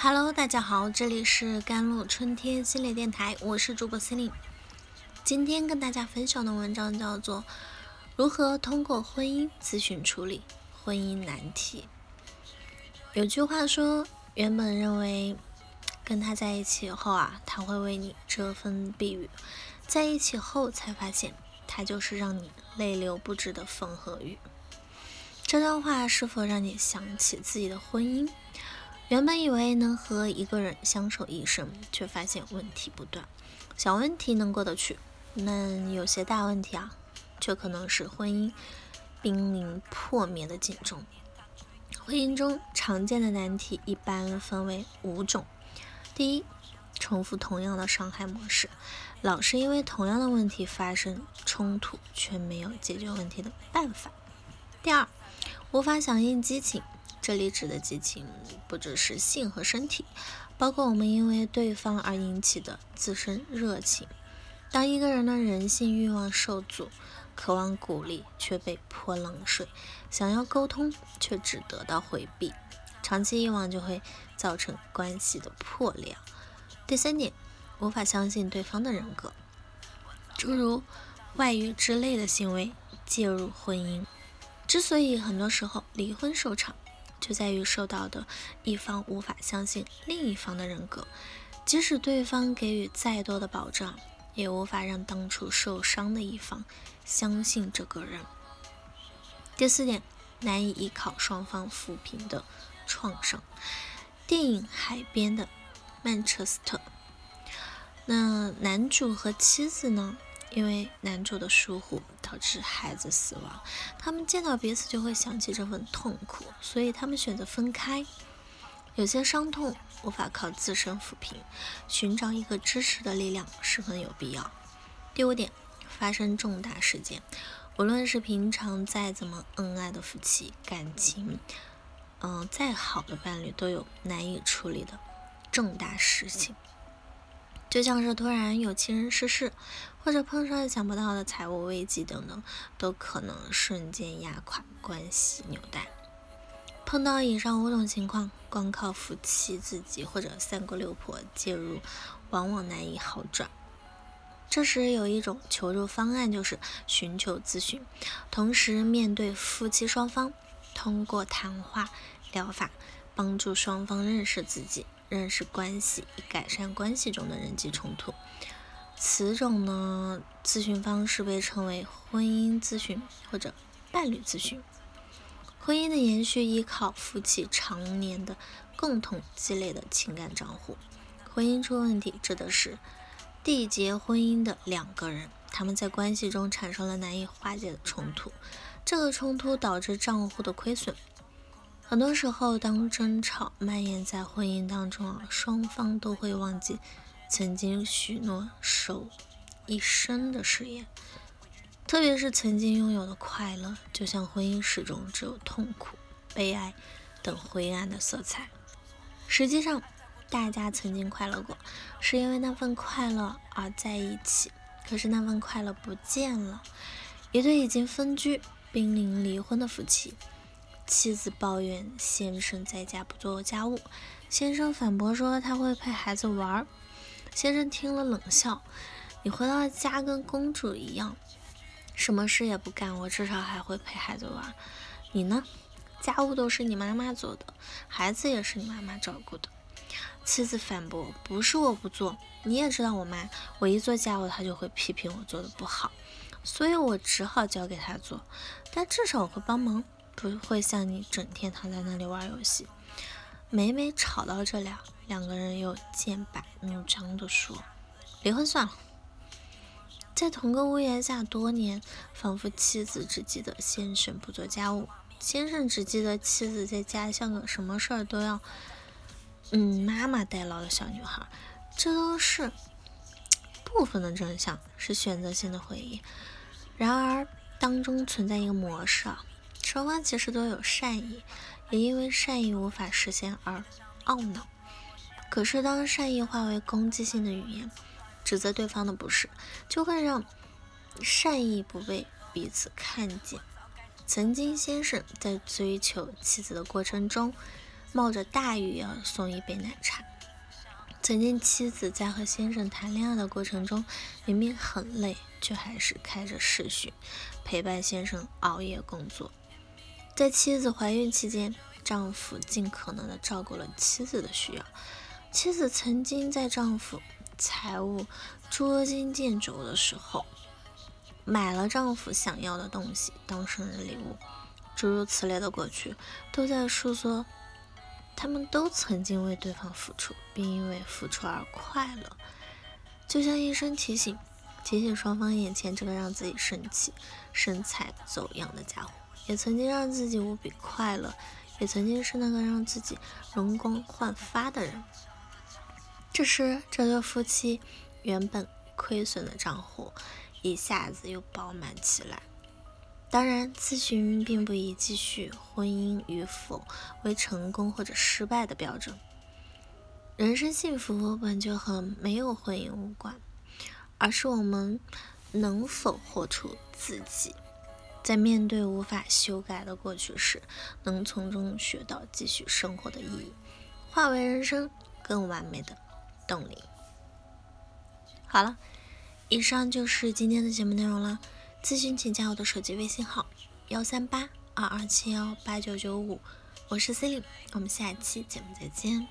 Hello，大家好，这里是甘露春天心理电台，我是主播心灵。今天跟大家分享的文章叫做《如何通过婚姻咨询处理婚姻难题》。有句话说，原本认为跟他在一起后啊，他会为你遮风避雨，在一起后才发现，他就是让你泪流不止的风和雨。这段话是否让你想起自己的婚姻？原本以为能和一个人相守一生，却发现问题不断。小问题能过得去，那有些大问题啊，却可能是婚姻濒临破灭的警钟。婚姻中常见的难题一般分为五种：第一，重复同样的伤害模式，老是因为同样的问题发生冲突，却没有解决问题的办法；第二，无法响应激情。这里指的激情不只是性和身体，包括我们因为对方而引起的自身热情。当一个人的人性欲望受阻，渴望鼓励却被泼冷水，想要沟通却只得到回避，长期以往就会造成关系的破裂。第三点，无法相信对方的人格，诸如外遇之类的行为介入婚姻。之所以很多时候离婚收场。就在于受到的一方无法相信另一方的人格，即使对方给予再多的保障，也无法让当初受伤的一方相信这个人。第四点，难以依靠双方抚平的创伤。电影《海边的曼彻斯特》，那男主和妻子呢？因为男主的疏忽导致孩子死亡，他们见到彼此就会想起这份痛苦，所以他们选择分开。有些伤痛无法靠自身抚平，寻找一个支持的力量十分有必要。第五点，发生重大事件，无论是平常再怎么恩爱的夫妻，感情嗯再好的伴侣，都有难以处理的重大事情。就像是突然有亲人逝世，或者碰上想不到的财务危机等等，都可能瞬间压垮关系纽带。碰到以上五种情况，光靠夫妻自己或者三姑六婆介入，往往难以好转。这时有一种求助方案，就是寻求咨询，同时面对夫妻双方，通过谈话疗法，帮助双方认识自己。认识关系，以改善关系中的人际冲突。此种呢咨询方式被称为婚姻咨询或者伴侣咨询。婚姻的延续依靠夫妻常年的共同积累的情感账户。婚姻出问题，指的是缔结婚姻的两个人，他们在关系中产生了难以化解的冲突，这个冲突导致账户的亏损。很多时候，当争吵蔓延在婚姻当中啊，双方都会忘记曾经许诺守一生的誓言，特别是曾经拥有的快乐，就像婚姻始终只有痛苦、悲哀等灰暗的色彩。实际上，大家曾经快乐过，是因为那份快乐而在一起。可是那份快乐不见了。一对已经分居、濒临离婚的夫妻。妻子抱怨先生在家不做家务，先生反驳说他会陪孩子玩。先生听了冷笑：“你回到家跟公主一样，什么事也不干，我至少还会陪孩子玩。你呢？家务都是你妈妈做的，孩子也是你妈妈照顾的。”妻子反驳：“不是我不做，你也知道我妈，我一做家务她就会批评我做的不好，所以我只好交给她做，但至少我会帮忙。”不会像你整天躺在那里玩游戏。每每吵到这俩，两个人又剑拔弩张地说：“离婚算了。”在同个屋檐下多年，仿佛妻子只记得先生不做家务，先生只记得妻子在家像个什么事儿都要嗯妈妈代劳的小女孩。这都是部分的真相，是选择性的回忆。然而当中存在一个模式啊。双方其实都有善意，也因为善意无法实现而懊恼。可是当善意化为攻击性的语言，指责对方的不是，就会让善意不被彼此看见。曾经先生在追求妻子的过程中，冒着大雨要送一杯奶茶。曾经妻子在和先生谈恋爱的过程中，明明很累，却还是开着视讯陪伴先生熬夜工作。在妻子怀孕期间，丈夫尽可能的照顾了妻子的需要。妻子曾经在丈夫财务捉襟见肘的时候，买了丈夫想要的东西当生日礼物。诸如此类的过去，都在诉说。他们都曾经为对方付出，并因为付出而快乐，就像一声提醒，提醒双方眼前这个让自己生气、身材走样的家伙，也曾经让自己无比快乐，也曾经是那个让自己容光焕发的人。这时，这对夫妻原本亏损的账户一下子又饱满起来。当然，咨询并不以继续婚姻与否为成功或者失败的标准。人生幸福本就和没有婚姻无关，而是我们能否活出自己，在面对无法修改的过去时，能从中学到继续生活的意义，化为人生更完美的动力。好了，以上就是今天的节目内容了。咨询请加我的手机微信号：幺三八二二七幺八九九五，我是 C，我们下期节目再见。